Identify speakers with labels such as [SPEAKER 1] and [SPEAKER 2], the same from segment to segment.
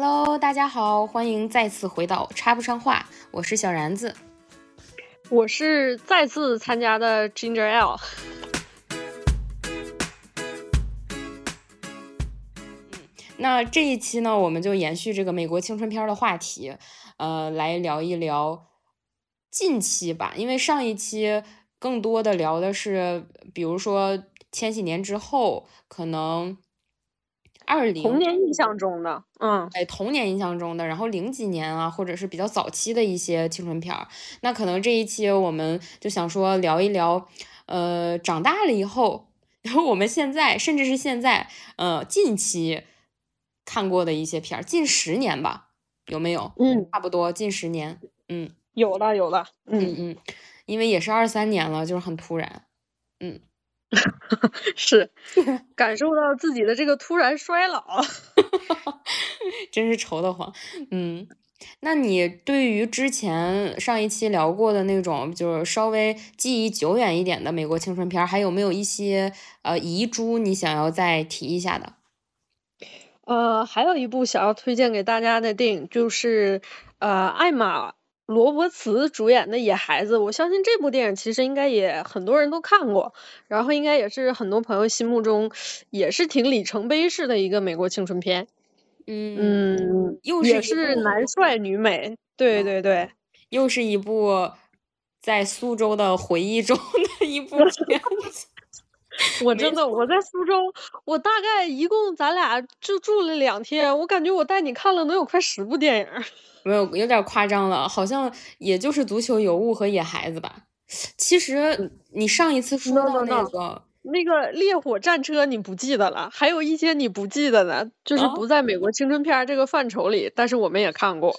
[SPEAKER 1] Hello，大家好，欢迎再次回到插不上话，我是小然子，
[SPEAKER 2] 我是再次参加的 Ginger L。
[SPEAKER 1] 那这一期呢，我们就延续这个美国青春片的话题，呃，来聊一聊近期吧，因为上一期更多的聊的是，比如说千禧年之后，可能二零
[SPEAKER 2] 童年印象中的，嗯，
[SPEAKER 1] 哎，童年印象中的，然后零几年啊，或者是比较早期的一些青春片儿，那可能这一期我们就想说聊一聊，呃，长大了以后，然后我们现在，甚至是现在，呃，近期。看过的一些片儿，近十年吧，有没有？
[SPEAKER 2] 嗯，
[SPEAKER 1] 差不多近十年。嗯，
[SPEAKER 2] 有的，有的。
[SPEAKER 1] 嗯嗯，因为也是二三年了，就是很突然。嗯，
[SPEAKER 2] 是 感受到自己的这个突然衰老，
[SPEAKER 1] 真是愁得慌。嗯，那你对于之前上一期聊过的那种，就是稍微记忆久远一点的美国青春片，还有没有一些呃遗珠你想要再提一下的？
[SPEAKER 2] 呃，还有一部想要推荐给大家的电影，就是呃，艾玛罗伯茨主演的《野孩子》。我相信这部电影其实应该也很多人都看过，然后应该也是很多朋友心目中也是挺里程碑式的一个美国青春片。
[SPEAKER 1] 嗯，又
[SPEAKER 2] 是也是男帅女美，对对对，
[SPEAKER 1] 又是一部在苏州的回忆中的一部片子。
[SPEAKER 2] 我真的我在苏州，我大概一共咱俩就住了两天，我感觉我带你看了能有快十部电影，
[SPEAKER 1] 没有有点夸张了，好像也就是足球尤物和野孩子吧。其实你上一次说到那个
[SPEAKER 2] 那个烈火战车你不记得了，还有一些你不记得的，就是不在美国青春片这个范畴里，但是我们也看过。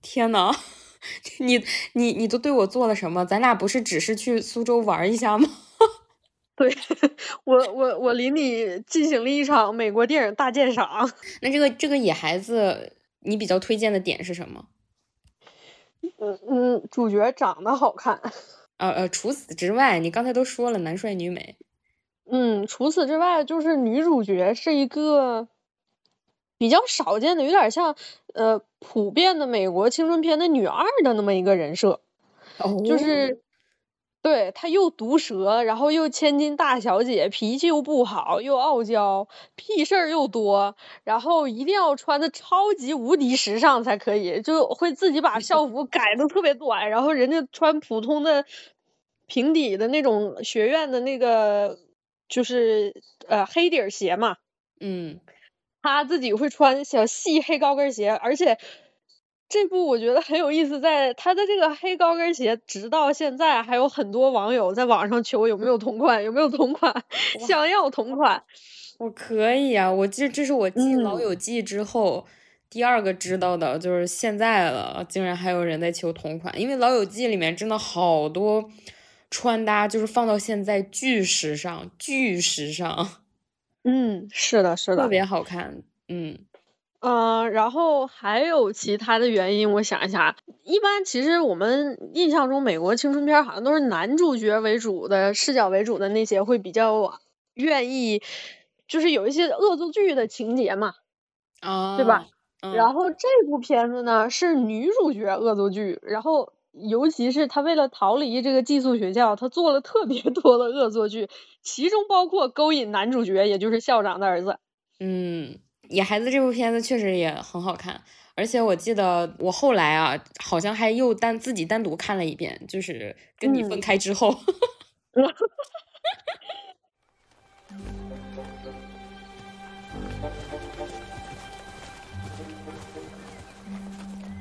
[SPEAKER 1] 天呐，你你你都对我做了什么？咱俩不是只是去苏州玩一下吗？
[SPEAKER 2] 对 我，我我领你进行了一场美国电影大鉴赏。
[SPEAKER 1] 那这个这个野孩子，你比较推荐的点是什么？
[SPEAKER 2] 嗯嗯，主角长得好看。
[SPEAKER 1] 呃呃，除此之外，你刚才都说了男帅女美。
[SPEAKER 2] 嗯，除此之外，就是女主角是一个比较少见的，有点像呃普遍的美国青春片的女二的那么一个人设。
[SPEAKER 1] 哦。
[SPEAKER 2] 就是。对她又毒舌，然后又千金大小姐，脾气又不好，又傲娇，屁事儿又多，然后一定要穿的超级无敌时尚才可以，就会自己把校服改的特别短，然后人家穿普通的平底的那种学院的那个就是呃黑底儿鞋嘛，
[SPEAKER 1] 嗯，
[SPEAKER 2] 她自己会穿小细黑高跟鞋，而且。这部我觉得很有意思，在他的这个黑高跟鞋，直到现在还有很多网友在网上求有没有同款，有没有同款，想要同款。
[SPEAKER 1] 我可以啊，我这这是我继《老友记》之后第二个知道的，就是现在了，竟然还有人在求同款，因为《老友记》里面真的好多穿搭，就是放到现在巨时尚，巨时尚。
[SPEAKER 2] 嗯，是的，是的，
[SPEAKER 1] 特别好看，嗯。
[SPEAKER 2] 嗯，然后还有其他的原因，我想一下，一般其实我们印象中美国青春片好像都是男主角为主的视角为主的那些会比较愿意，就是有一些恶作剧的情节嘛，
[SPEAKER 1] 啊，
[SPEAKER 2] 对吧？然后这部片子呢是女主角恶作剧，然后尤其是她为了逃离这个寄宿学校，她做了特别多的恶作剧，其中包括勾引男主角，也就是校长的儿子。
[SPEAKER 1] 嗯。野孩子这部片子确实也很好看，而且我记得我后来啊，好像还又单自己单独看了一遍，就是跟你分开之后。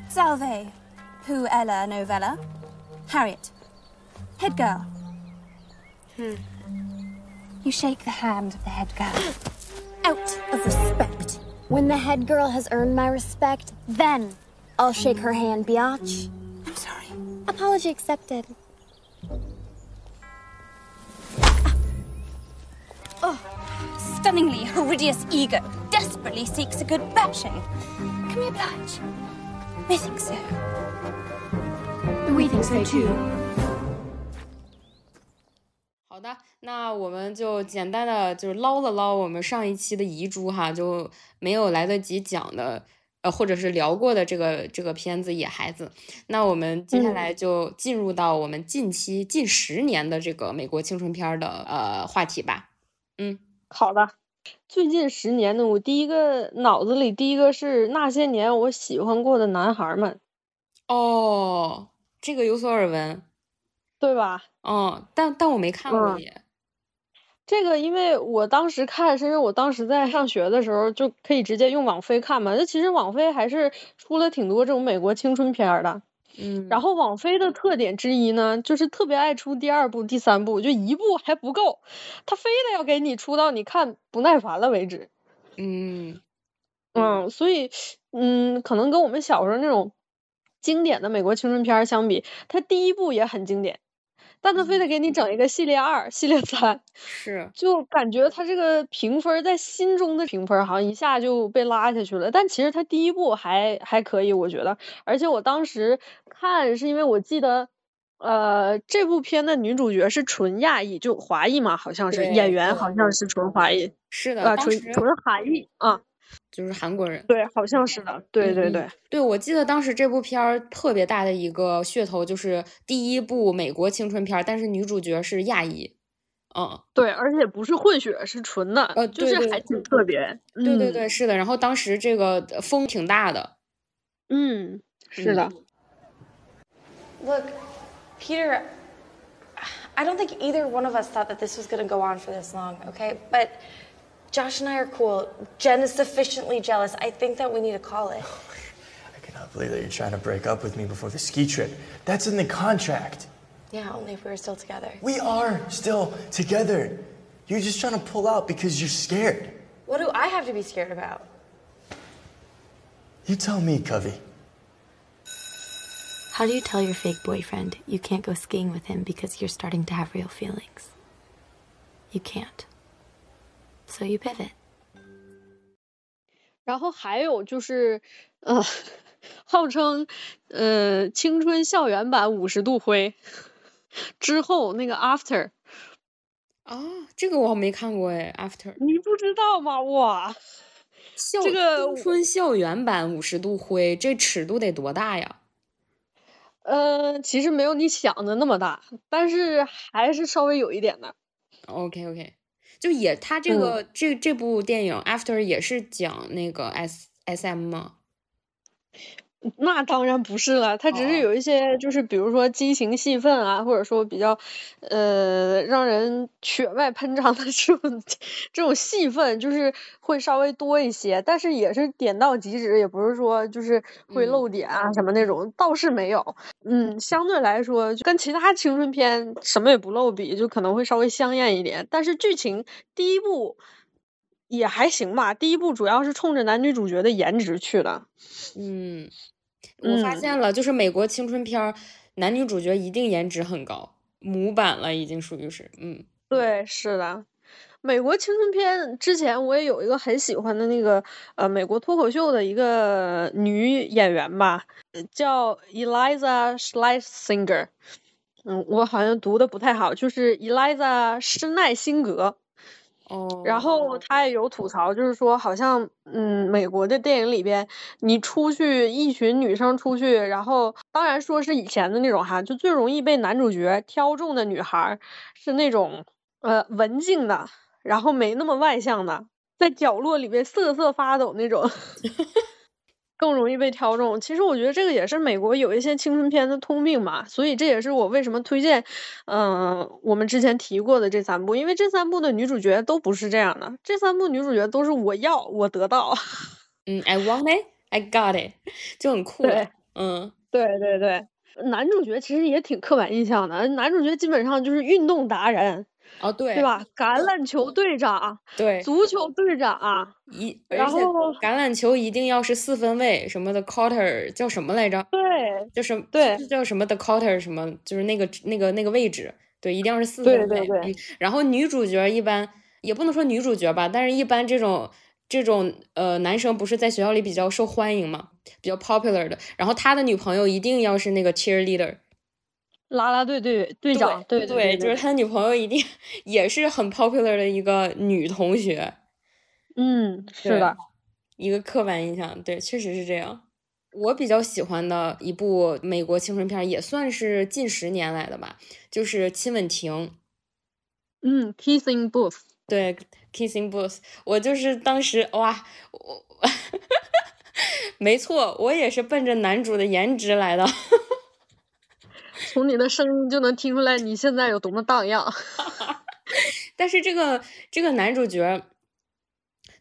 [SPEAKER 3] Salve, who Ella novella, Harriet, head girl. Hmm. You shake the hand of the head girl. Out of respect. When the head girl has earned my respect, then I'll shake her hand, biatch. I'm sorry. Apology accepted. Ah. Oh, stunningly Herodius ego desperately seeks a good bashing. Can we oblige? We think so.
[SPEAKER 4] We think so too.
[SPEAKER 1] 好的，那我们就简单的就是捞了捞我们上一期的遗珠哈，就没有来得及讲的呃，或者是聊过的这个这个片子《野孩子》。那我们接下来就进入到我们近期近十年的这个美国青春片的呃话题吧。嗯，
[SPEAKER 2] 好的。最近十年呢，我第一个脑子里第一个是那些年我喜欢过的男孩们。
[SPEAKER 1] 哦，这个有所耳闻，
[SPEAKER 2] 对吧？
[SPEAKER 1] 嗯，但但我没看过也。
[SPEAKER 2] 这个，因为我当时看，是因为我当时在上学的时候就可以直接用网飞看嘛。那其实网飞还是出了挺多这种美国青春片的。
[SPEAKER 1] 嗯。
[SPEAKER 2] 然后网飞的特点之一呢，就是特别爱出第二部、第三部，就一部还不够，他非得要给你出到你看不耐烦了为止。
[SPEAKER 1] 嗯。
[SPEAKER 2] 嗯，所以，嗯，可能跟我们小时候那种经典的美国青春片相比，它第一部也很经典。但他非得给你整一个系列二、系列三，
[SPEAKER 1] 是，
[SPEAKER 2] 就感觉他这个评分在心中的评分好像一下就被拉下去了。但其实他第一部还还可以，我觉得。而且我当时看是因为我记得，呃，这部片的女主角是纯亚裔，就华裔嘛，好像是演员，好像是纯华裔，
[SPEAKER 1] 是的，
[SPEAKER 2] 啊，纯纯韩裔啊。
[SPEAKER 1] 就是韩国人，
[SPEAKER 2] 对，好像是的，对对对，
[SPEAKER 1] 对我记得当时这部片儿特别大的一个噱头就是第一部美国青春片，但是女主角是亚裔，嗯，
[SPEAKER 2] 对，而且不是混血，是纯的，
[SPEAKER 1] 呃，
[SPEAKER 2] 就是还挺特别，
[SPEAKER 1] 对对对，是的，然后当时这个风挺大的，
[SPEAKER 2] 嗯，是的。
[SPEAKER 4] Look, Peter, I don't think either one of us thought that this was going to go on for this long, okay? But Josh and I are cool. Jen is sufficiently jealous. I think that we need to call it.
[SPEAKER 5] I cannot believe that you're trying to break up with me before the ski trip. That's in the contract.
[SPEAKER 4] Yeah, only if we were still together.
[SPEAKER 5] We are still together. You're just trying to pull out because you're scared.
[SPEAKER 4] What do I have to be scared about?
[SPEAKER 5] You tell me, Covey.
[SPEAKER 6] How do you tell your fake boyfriend you can't go skiing with him because you're starting to have real feelings? You can't. So you pivot。
[SPEAKER 2] 然后还有就是，呃，号称呃青春校园版五十度灰之后那个 After。
[SPEAKER 1] 啊，这个我没看过哎，After。
[SPEAKER 2] 你不知道吗？哇，这个
[SPEAKER 1] 青春校园版五十度灰，这尺度得多大呀？
[SPEAKER 2] 呃，其实没有你想的那么大，但是还是稍微有一点的。
[SPEAKER 1] OK OK。就也，他这个这这部电影 After 也是讲那个 S S M 吗？
[SPEAKER 2] 那当然不是了，他只是有一些，就是比如说激情戏份啊，或者说比较呃让人血脉喷张的 这种这种戏份，就是会稍微多一些，但是也是点到即止，也不是说就是会漏点啊什么那种，倒是没有。嗯，相对来说跟其他青春片什么也不漏比，就可能会稍微香艳一点。但是剧情第一部也还行吧，第一部主要是冲着男女主角的颜值去的。
[SPEAKER 1] 嗯。我发现了，就是美国青春片儿，男女主角一定颜值很高，模板了已经属于是，嗯，
[SPEAKER 2] 对，是的。美国青春片之前我也有一个很喜欢的那个呃美国脱口秀的一个女演员吧，叫 Eliza Schlesinger，嗯，我好像读的不太好，就是 Eliza 施耐辛格。然后他也有吐槽，就是说好像，嗯，美国的电影里边，你出去一群女生出去，然后当然说是以前的那种哈，就最容易被男主角挑中的女孩是那种呃文静的，然后没那么外向的，在角落里边瑟瑟发抖那种。更容易被挑中。其实我觉得这个也是美国有一些青春片的通病吧，所以这也是我为什么推荐，嗯，我们之前提过的这三部，因为这三部的女主角都不是这样的，这三部女主角都是我要我得到。
[SPEAKER 1] 嗯，I want it, I got it，就很酷。
[SPEAKER 2] 对，
[SPEAKER 1] 嗯，
[SPEAKER 2] 对对对，男主角其实也挺刻板印象的，男主角基本上就是运动达人。
[SPEAKER 1] 哦，对，
[SPEAKER 2] 对吧？橄榄球队长，
[SPEAKER 1] 对，
[SPEAKER 2] 足球队长，
[SPEAKER 1] 一，
[SPEAKER 2] 然后
[SPEAKER 1] 橄榄球一定要是四分卫什么的，quarter 叫什么来着？
[SPEAKER 2] 对，
[SPEAKER 1] 就是
[SPEAKER 2] 对，
[SPEAKER 1] 叫什么的 quarter 什么，就是那个那个那个位置，对，一定要是四分
[SPEAKER 2] 卫。对对对。
[SPEAKER 1] 然后女主角一般也不能说女主角吧，但是一般这种这种呃男生不是在学校里比较受欢迎嘛，比较 popular 的，然后他的女朋友一定要是那个 cheerleader。
[SPEAKER 2] 啦啦队队队长，对
[SPEAKER 1] 对，就是他女朋友一定也是很 popular 的一个女同学。
[SPEAKER 2] 嗯，是的。
[SPEAKER 1] 一个刻板印象，对，确实是这样。我比较喜欢的一部美国青春片，也算是近十年来的吧，就是《亲吻亭》。
[SPEAKER 2] 嗯，Kissing Booth。
[SPEAKER 1] 对，Kissing Booth，我就是当时哇，我，没错，我也是奔着男主的颜值来的。
[SPEAKER 2] 从你的声音就能听出来你现在有多么荡漾。
[SPEAKER 1] 但是这个这个男主角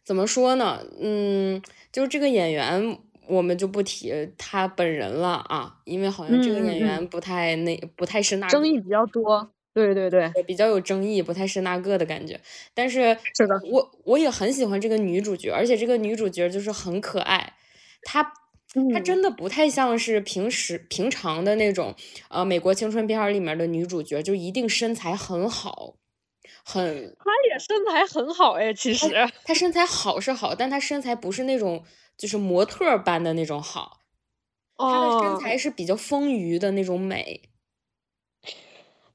[SPEAKER 1] 怎么说呢？嗯，就是这个演员，我们就不提他本人了啊，因为好像这个演员不太那不太是那
[SPEAKER 2] 争议比较多。对对对，
[SPEAKER 1] 比较有争议，不太是那个的感觉。但是
[SPEAKER 2] 是的，
[SPEAKER 1] 我我也很喜欢这个女主角，而且这个女主角就是很可爱，她。她真的不太像是平时平常的那种，呃，美国青春片里面的女主角，就一定身材很好，很。
[SPEAKER 2] 她也身材很好哎，其实。
[SPEAKER 1] 她身材好是好，但她身材不是那种就是模特般的那种好，她的身材是比较丰腴的那种美。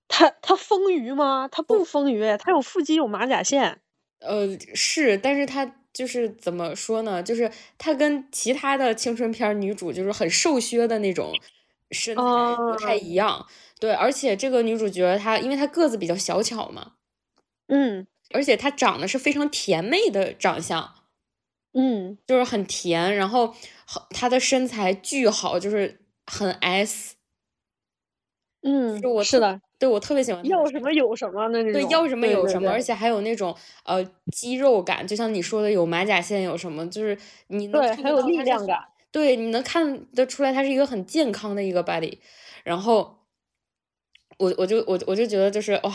[SPEAKER 2] 她她丰腴吗？她不丰腴，她有腹肌，有马甲线。
[SPEAKER 1] 呃，是，但是她。就是怎么说呢？就是她跟其他的青春片女主就是很瘦削的那种身材不太一样。对，而且这个女主角她因为她个子比较小巧嘛，
[SPEAKER 2] 嗯，
[SPEAKER 1] 而且她长得是非常甜美的长相，
[SPEAKER 2] 嗯，
[SPEAKER 1] 就是很甜，然后她的身材巨好，就是很 S。
[SPEAKER 2] 嗯，
[SPEAKER 1] 是我
[SPEAKER 2] 是的。
[SPEAKER 1] 对我特别喜欢
[SPEAKER 2] 要什么有什么那种，
[SPEAKER 1] 对要什么有什么，
[SPEAKER 2] 而
[SPEAKER 1] 且还有那种呃肌肉感，就像你说的有马甲线，有什么就是你能
[SPEAKER 2] 对很有力量感，
[SPEAKER 1] 对，你能看得出来他是一个很健康的一个 body。然后我我就我我就觉得就是哇，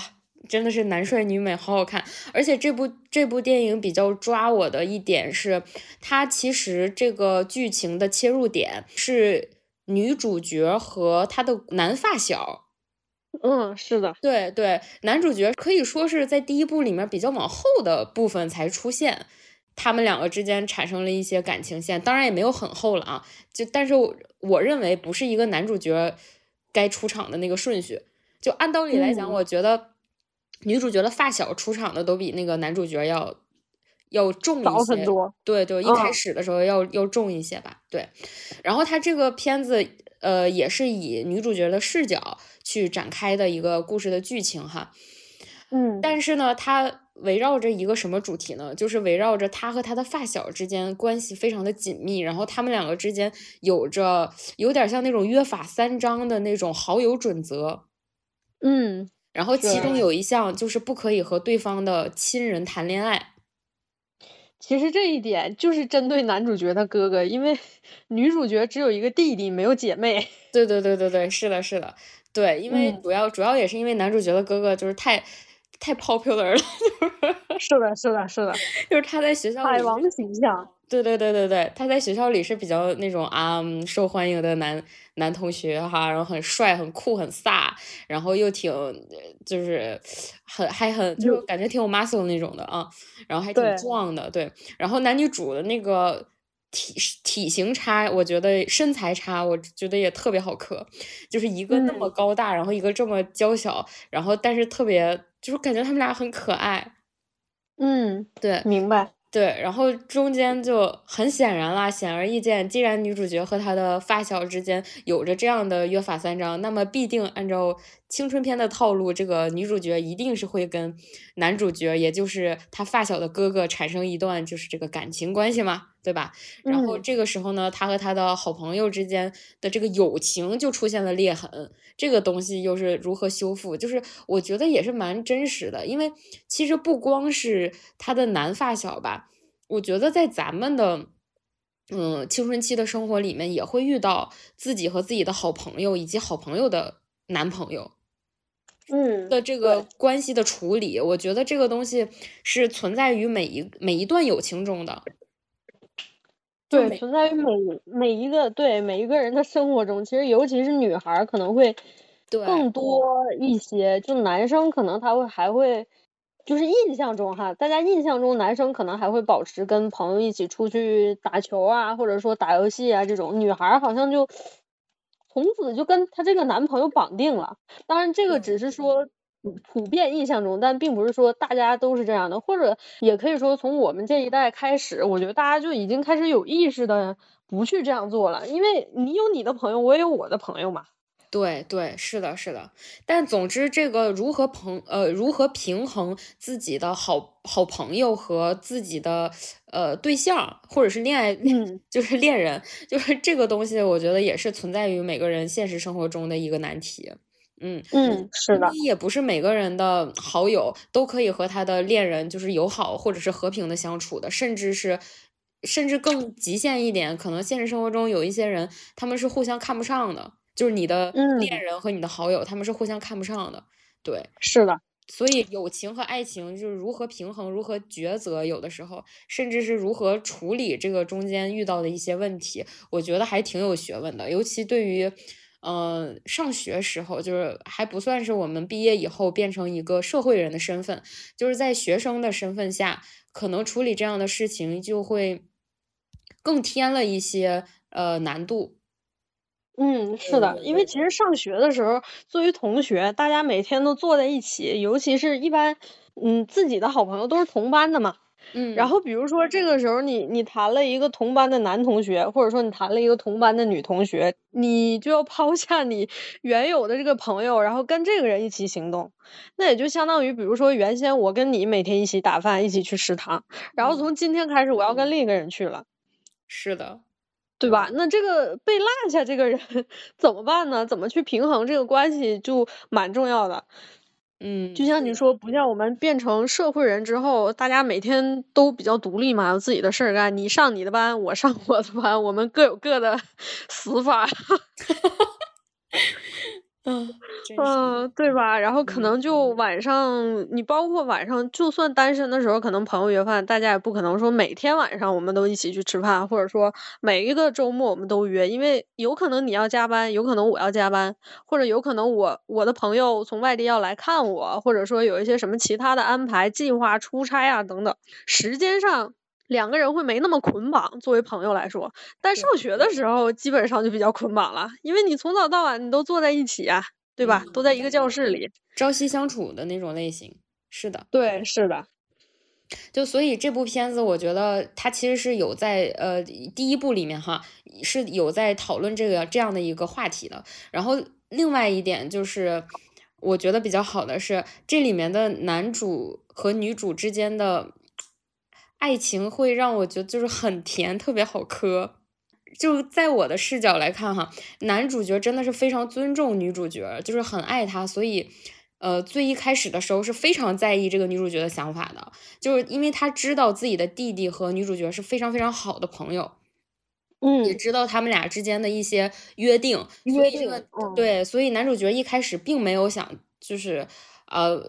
[SPEAKER 1] 真的是男帅女美，好好看。而且这部这部电影比较抓我的一点是，它其实这个剧情的切入点是女主角和她的男发小。
[SPEAKER 2] 嗯，是的，
[SPEAKER 1] 对对，男主角可以说是在第一部里面比较往后的部分才出现，他们两个之间产生了一些感情线，当然也没有很厚了啊。就但是我认为不是一个男主角该出场的那个顺序。就按道理来讲，我觉得女主角的发小出场的都比那个男主角要要重一些，对对，一开始的时候要要重一些吧。对，然后他这个片子呃也是以女主角的视角。去展开的一个故事的剧情哈，
[SPEAKER 2] 嗯，
[SPEAKER 1] 但是呢，它围绕着一个什么主题呢？就是围绕着他和他的发小之间关系非常的紧密，然后他们两个之间有着有点像那种约法三章的那种好友准则，
[SPEAKER 2] 嗯，
[SPEAKER 1] 然后其中有一项就是不可以和对方的亲人谈恋爱。
[SPEAKER 2] 其实这一点就是针对男主角的哥哥，因为 女主角只有一个弟弟，没有姐妹。
[SPEAKER 1] 对对对对对，是的，是的。对，因为主要主要也是因为男主角的哥哥就是太太 popular 了，就
[SPEAKER 2] 是是的，是的，是的，
[SPEAKER 1] 就是他在学校
[SPEAKER 2] 海王的形象，
[SPEAKER 1] 对对对对对，他在学校里是比较那种啊受欢迎的男男同学哈，然后很帅、很酷、很飒，然后又挺就是很还很就感觉挺有 muscle 那种的啊，然后还挺壮的，对，然后男女主的那个。体体型差，我觉得身材差，我觉得也特别好磕，就是一个那么高大，然后一个这么娇小，然后但是特别就是感觉他们俩很可爱。
[SPEAKER 2] 嗯，
[SPEAKER 1] 对，
[SPEAKER 2] 明白。
[SPEAKER 1] 对，然后中间就很显然啦，显而易见，既然女主角和她的发小之间有着这样的约法三章，那么必定按照青春片的套路，这个女主角一定是会跟男主角，也就是她发小的哥哥产生一段就是这个感情关系嘛，对吧？然后这个时候呢，他和他的好朋友之间的这个友情就出现了裂痕，这个东西又是如何修复？就是我觉得也是蛮真实的，因为其实不光是他的男发小吧，我觉得在咱们的嗯青春期的生活里面，也会遇到自己和自己的好朋友以及好朋友的男朋友，
[SPEAKER 2] 嗯
[SPEAKER 1] 的这个关系的处理，我觉得这个东西是存在于每一每一段友情中的。
[SPEAKER 2] 对，存在于每每一个对每一个人的生活中，其实尤其是女孩可能会更多一些，就男生可能他会还会，就是印象中哈，大家印象中男生可能还会保持跟朋友一起出去打球啊，或者说打游戏啊这种，女孩好像就从此就跟她这个男朋友绑定了。当然，这个只是说普普遍印象中，但并不是说大家都是这样的，或者也可以说从我们这一代开始，我觉得大家就已经开始有意识的不去这样做了，因为你有你的朋友，我也有我的朋友嘛。
[SPEAKER 1] 对对，是的，是的。但总之，这个如何朋呃如何平衡自己的好好朋友和自己的呃对象，或者是恋爱，
[SPEAKER 2] 嗯，
[SPEAKER 1] 就是恋人，就是这个东西，我觉得也是存在于每个人现实生活中的一个难题。嗯
[SPEAKER 2] 嗯，是的，
[SPEAKER 1] 也不是每个人的好友都可以和他的恋人就是友好或者是和平的相处的，甚至是甚至更极限一点，可能现实生活中有一些人他们是互相看不上的。就是你的恋人和你的好友，他们是互相看不上的，对，
[SPEAKER 2] 是的。
[SPEAKER 1] 所以友情和爱情就是如何平衡、如何抉择，有的时候甚至是如何处理这个中间遇到的一些问题，我觉得还挺有学问的。尤其对于，嗯，上学时候，就是还不算是我们毕业以后变成一个社会人的身份，就是在学生的身份下，可能处理这样的事情就会更添了一些呃难度。
[SPEAKER 2] 嗯，是的，因为其实上学的时候，作为同学，大家每天都坐在一起，尤其是一般，嗯，自己的好朋友都是同班的嘛。
[SPEAKER 1] 嗯。
[SPEAKER 2] 然后比如说这个时候，你你谈了一个同班的男同学，或者说你谈了一个同班的女同学，你就要抛下你 原有的这个朋友，然后跟这个人一起行动。那也就相当于，比如说原先我跟你每天一起打饭，一起去食堂，然后从今天开始我要跟另一个人去了。
[SPEAKER 1] 是的。
[SPEAKER 2] 对吧？那这个被落下这个人 怎么办呢？怎么去平衡这个关系就蛮重要的。
[SPEAKER 1] 嗯，
[SPEAKER 2] 就像你说，不像我们变成社会人之后，大家每天都比较独立嘛，有自己的事儿干。你上你的班，我上我的班，我们各有各的 死法。
[SPEAKER 1] 嗯
[SPEAKER 2] 嗯，对吧？然后可能就晚上，你包括晚上，就算单身的时候，可能朋友约饭，大家也不可能说每天晚上我们都一起去吃饭，或者说每一个周末我们都约，因为有可能你要加班，有可能我要加班，或者有可能我我的朋友从外地要来看我，或者说有一些什么其他的安排、计划、出差啊等等，时间上两个人会没那么捆绑。作为朋友来说，但上学的时候基本上就比较捆绑了，因为你从早到晚你都坐在一起啊。对吧？都在一个教室里，
[SPEAKER 1] 朝夕相处的那种类型，是的，
[SPEAKER 2] 对，是的。
[SPEAKER 1] 就所以这部片子，我觉得它其实是有在呃第一部里面哈，是有在讨论这个这样的一个话题的。然后另外一点就是，我觉得比较好的是，这里面的男主和女主之间的爱情会让我觉得就是很甜，特别好磕。就在我的视角来看，哈，男主角真的是非常尊重女主角，就是很爱她，所以，呃，最一开始的时候是非常在意这个女主角的想法的，就是因为他知道自己的弟弟和女主角是非常非常好的朋友，
[SPEAKER 2] 嗯，
[SPEAKER 1] 也知道他们俩之间的一些约定，
[SPEAKER 2] 约定，
[SPEAKER 1] 对，所以男主角一开始并没有想，就是，呃，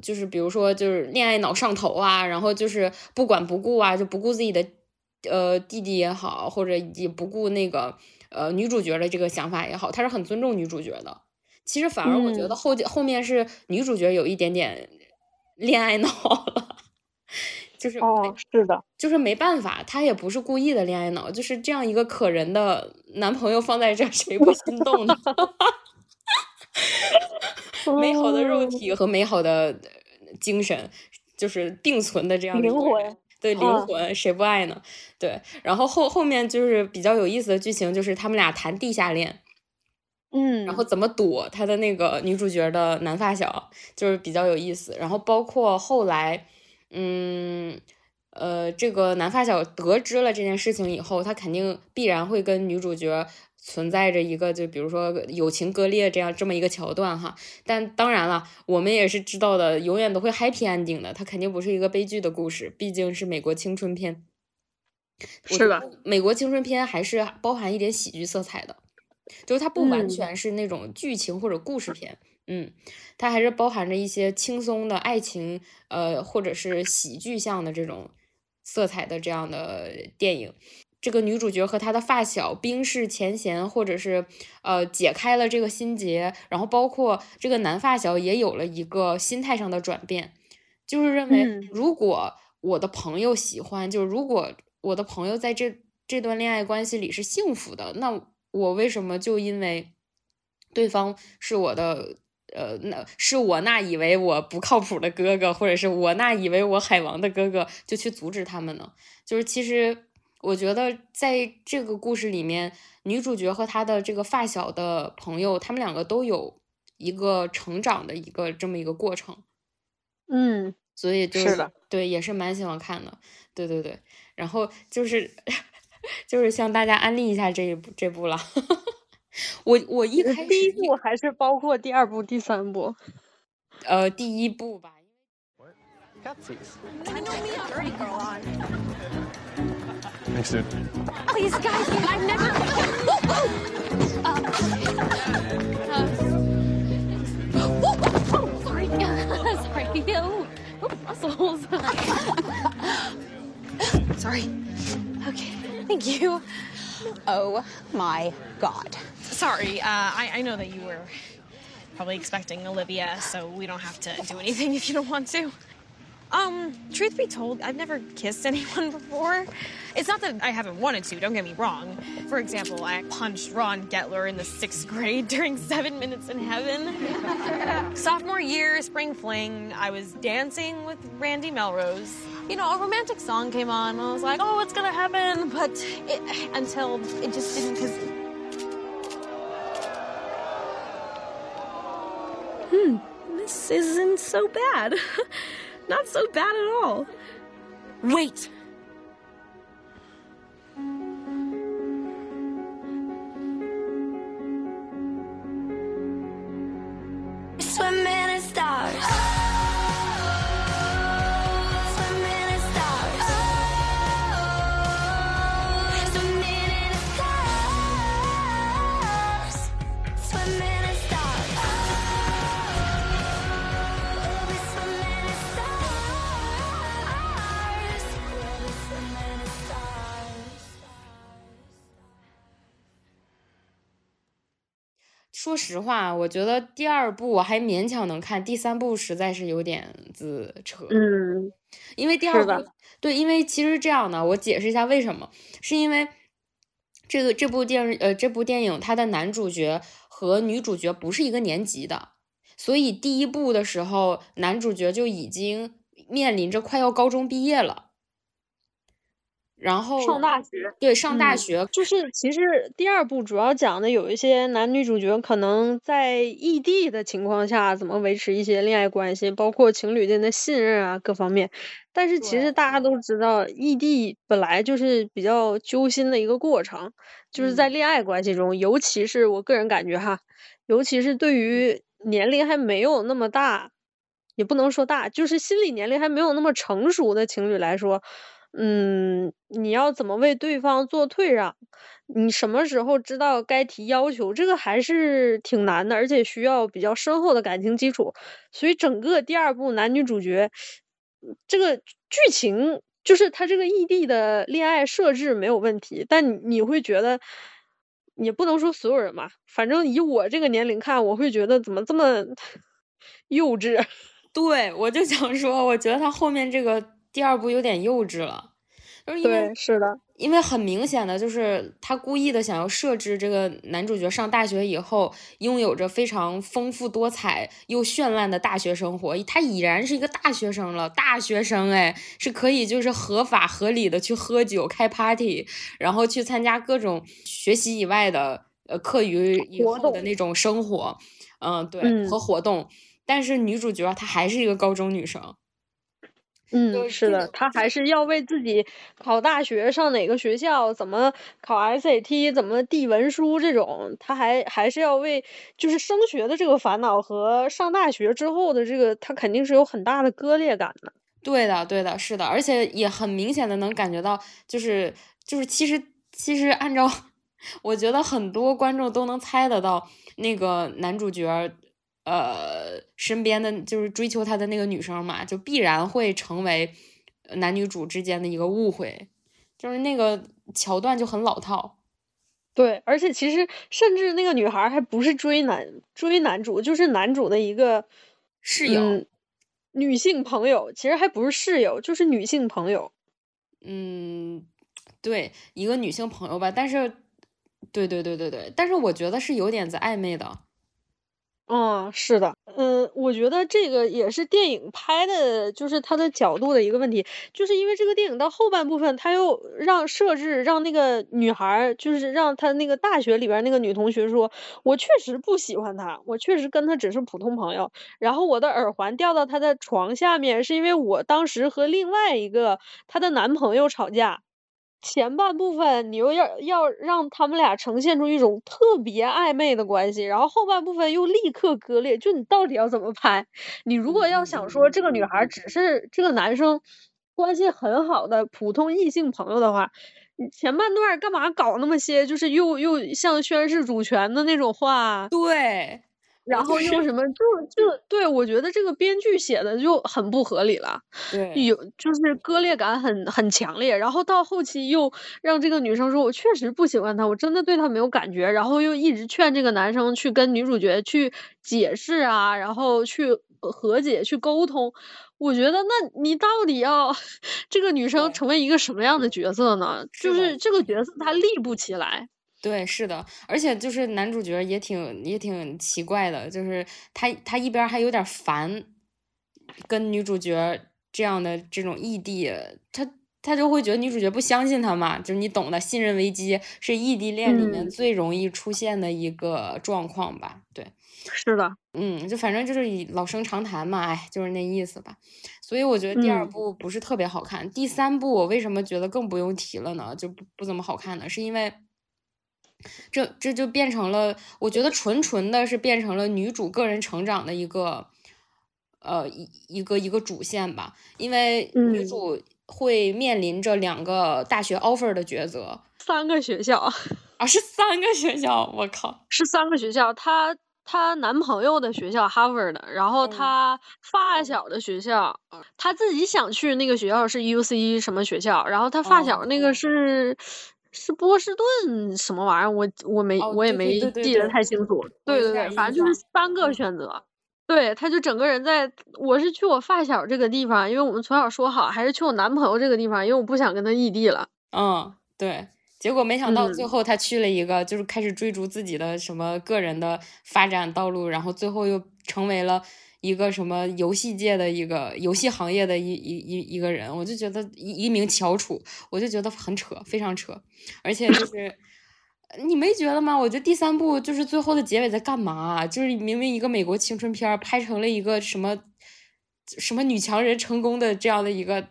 [SPEAKER 1] 就是比如说就是恋爱脑上头啊，然后就是不管不顾啊，就不顾自己的。呃，弟弟也好，或者也不顾那个呃女主角的这个想法也好，他是很尊重女主角的。其实反而我觉得后后面是女主角有一点点恋爱脑了，就是
[SPEAKER 2] 哦，是的，
[SPEAKER 1] 就是没办法，他也不是故意的恋爱脑，就是这样一个可人的男朋友放在这，谁不心动呢？美好的肉体和美好的精神就是并存的这样
[SPEAKER 2] 灵魂。
[SPEAKER 1] 对灵魂，谁不爱呢？对，然后后后面就是比较有意思的剧情，就是他们俩谈地下恋，
[SPEAKER 2] 嗯，
[SPEAKER 1] 然后怎么躲他的那个女主角的男发小，就是比较有意思。然后包括后来，嗯，呃，这个男发小得知了这件事情以后，他肯定必然会跟女主角。存在着一个，就比如说友情割裂这样这么一个桥段哈，但当然了，我们也是知道的，永远都会 happy ending 的，它肯定不是一个悲剧的故事，毕竟是美国青春片。
[SPEAKER 2] 是的，
[SPEAKER 1] 美国青春片还是包含一点喜剧色彩的，就是它不完全是那种剧情或者故事片，嗯，它还是包含着一些轻松的爱情，呃，或者是喜剧向的这种色彩的这样的电影。这个女主角和她的发小冰释前嫌，或者是呃解开了这个心结，然后包括这个男发小也有了一个心态上的转变，就是认为如果我的朋友喜欢，就是如果我的朋友在这这段恋爱关系里是幸福的，那我为什么就因为对方是我的呃，那是我那以为我不靠谱的哥哥，或者是我那以为我海王的哥哥，就去阻止他们呢？就是其实我觉得在这个故事里面，女主角和她的这个发小的朋友，他们两个都有一个成长的一个这么一个过程。
[SPEAKER 2] 嗯，
[SPEAKER 1] 所以就是
[SPEAKER 2] 的，
[SPEAKER 1] 对，也是蛮喜欢看的。对对对，然后就是 就是向大家安利一下这一部这部了。我我一开始
[SPEAKER 2] 第一部还是包括第二部、第三部？
[SPEAKER 1] 呃，第一部吧。
[SPEAKER 3] I know me a dirty girl on.
[SPEAKER 5] Thanks, dude.
[SPEAKER 3] Please, guys, I've never. Uh, sorry. sorry. Oh, oh, muscles. sorry. Okay. Thank you.
[SPEAKER 7] Oh my god.
[SPEAKER 8] Sorry, uh, I, I know that you were probably expecting Olivia, so we don't have to do anything if you don't want to. Um, truth be told, I've never kissed anyone before. It's not that I haven't wanted to, don't get me wrong. For example, I punched Ron Getler in the sixth grade during Seven Minutes in Heaven. Sophomore year, spring fling, I was dancing with Randy Melrose. You know, a romantic song came on, and I was like, oh, what's gonna happen? But it, until it just didn't, because Hmm, this isn't so bad. Not so bad at all. Wait.
[SPEAKER 3] Swimming in stars.
[SPEAKER 1] 说实话，我觉得第二部我还勉强能看，第三部实在是有点子扯。
[SPEAKER 2] 嗯，
[SPEAKER 1] 因为第二部对，因为其实这样的，我解释一下为什么，是因为这个这部电视呃这部电影它的男主角和女主角不是一个年级的，所以第一部的时候男主角就已经面临着快要高中毕业了，然后
[SPEAKER 2] 上大学。
[SPEAKER 1] 对上大
[SPEAKER 2] 嗯
[SPEAKER 1] 学，
[SPEAKER 2] 就是其实第二部主要讲的有一些男女主角可能在异地的情况下怎么维持一些恋爱关系，包括情侣间的信任啊各方面。但是其实大家都知道，异地本来就是比较揪心的一个过程，就是在
[SPEAKER 1] 嗯
[SPEAKER 2] 恋爱关系中，尤其是我个人感觉哈，尤其是对于年龄还没有那么大，也不能说大，就是心理年龄还没有那么成熟的情侣来说，嗯，你要怎么为对方做退让？你什么时候知道该提要求？这个还是挺难的，而且需要比较深厚的感情基础。所以整个第二部男女主角，这个剧情就是他这个异地的恋爱设置没有问题，但你你会觉得，也不能说所有人吧，反正以我这个年龄看，我会觉得怎么这么 幼稚。
[SPEAKER 1] 对我就想说，我觉得他后面这个第二部有点幼稚了，就是因为
[SPEAKER 2] 对，是的，
[SPEAKER 1] 因为很明显的就是他故意的想要设置这个男主角上大学以后拥有着非常丰富多彩又绚烂的大学生活，他已然是一个大学生了，大学生哎是可以就是合法合理的去喝酒开 party，然后去参加各种学习以外的呃课余以后的那种生活，嗯对
[SPEAKER 2] 嗯。
[SPEAKER 1] 和活动，但是女主角她还是一个高中女生，就
[SPEAKER 2] 嗯，
[SPEAKER 1] 是
[SPEAKER 2] 是的，他还是要为自己考大学、上哪个学校、怎么考 SAT、怎么递文书这种，他还还是要为就是升学的这个烦恼和上大学之后的这个，他肯定是有很大的割裂感的。
[SPEAKER 1] 对的，对的，是的，而且也很明显的能感觉到，就是就是，其实其实按照 我觉得很多观众都能猜得到，那个男主角儿呃身边的就是追求他的那个女生嘛，就必然会成为呃男女主之间的一个误会，就是那个桥段就很老套。
[SPEAKER 2] 对，而且其实甚至那个女孩儿还不是追男追男主，就是男主的一个
[SPEAKER 1] 室友，
[SPEAKER 2] 嗯女性朋友，其实还不是室友，就是女性朋友。
[SPEAKER 1] 嗯，对，一个女性朋友吧，但是，对对对对对，但是我觉得是有点子暧昧的。
[SPEAKER 2] 嗯，是的，嗯，我觉得这个也是电影拍的，就是它的角度的一个问题，就是因为这个电影到后半部分，他又让设置让那个女孩，就是让他那个大学里边那个女同学说，我确实不喜欢他，我确实跟他只是普通朋友，然后我的耳环掉到他的床下面，是因为我当时和另外一个她的男朋友吵架。前半部分你又要要让他们俩呈现出一种特别暧昧的关系，然后后半部分又立刻割裂，就你到底要怎么拍？你如果要想说这个女孩只是这个男生关系很好的普通异性朋友的话，你前半段干嘛搞那么些就是又又像宣誓主权的那种话？
[SPEAKER 1] 对。
[SPEAKER 2] 然后又什么，就就对我觉得这个编剧写的就很不合理了，
[SPEAKER 1] 对，
[SPEAKER 2] 有就是割裂感很很强烈，然后到后期又让这个女生说，我确实不喜欢他，我真的对他没有感觉，然后又一直劝这个男生去跟女主角去解释啊，然后去和解去沟通，我觉得那你到底要 这个女生成为一个什么样的角色呢？就是这个角色她立不起来。
[SPEAKER 1] 对，是的，而且就是男主角也挺也挺奇怪的，就是他他一边还有点烦跟女主角这样的这种异地，他他就会觉得女主角不相信他嘛，就是你懂的，信任危机是异地恋里面最容易出现的一个状况吧？对，
[SPEAKER 2] 是的，
[SPEAKER 1] 嗯，就反正就是以老生常谈嘛，哎，就是那意思吧。所以我觉得第二部不是特别好看，第三部我为什么觉得更不用提了呢？就不不怎么好看呢？是因为。这这就变成了，我觉得纯纯的是变成了女主个人成长的一个，呃一一个一个主线吧。因为女主会面临着两个大学 offer 的抉择，
[SPEAKER 2] 三个学校
[SPEAKER 1] 啊，是三个学校，我靠，
[SPEAKER 2] 是三个学校。她她男朋友的学校 Harvard 的，然后她发小的学校，她自己想去那个学校是 UC 什么学校，然后她发小那个是。是波士顿什么玩意儿？我我没我也没记得太清楚。对对对，反正就是三个选择。对，他就整个人在，我是去我发小这个地方，因为我们从小说好，还是去我男朋友这个地方，因为我不想跟他异地了。
[SPEAKER 1] 嗯，对。结果没想到最后他去了一个，就是开始追逐自己的什么个人的发展道路，然后最后又成为了。一个什么游戏界的一个游戏行业的一一一一个人，我就觉得一一名翘楚，我就觉得很扯，非常扯。而且就是你没觉得吗？我觉得第三部就是最后的结尾在干嘛？就是明明一个美国青春片拍成了一个什么什么女强人成功的这样的一个，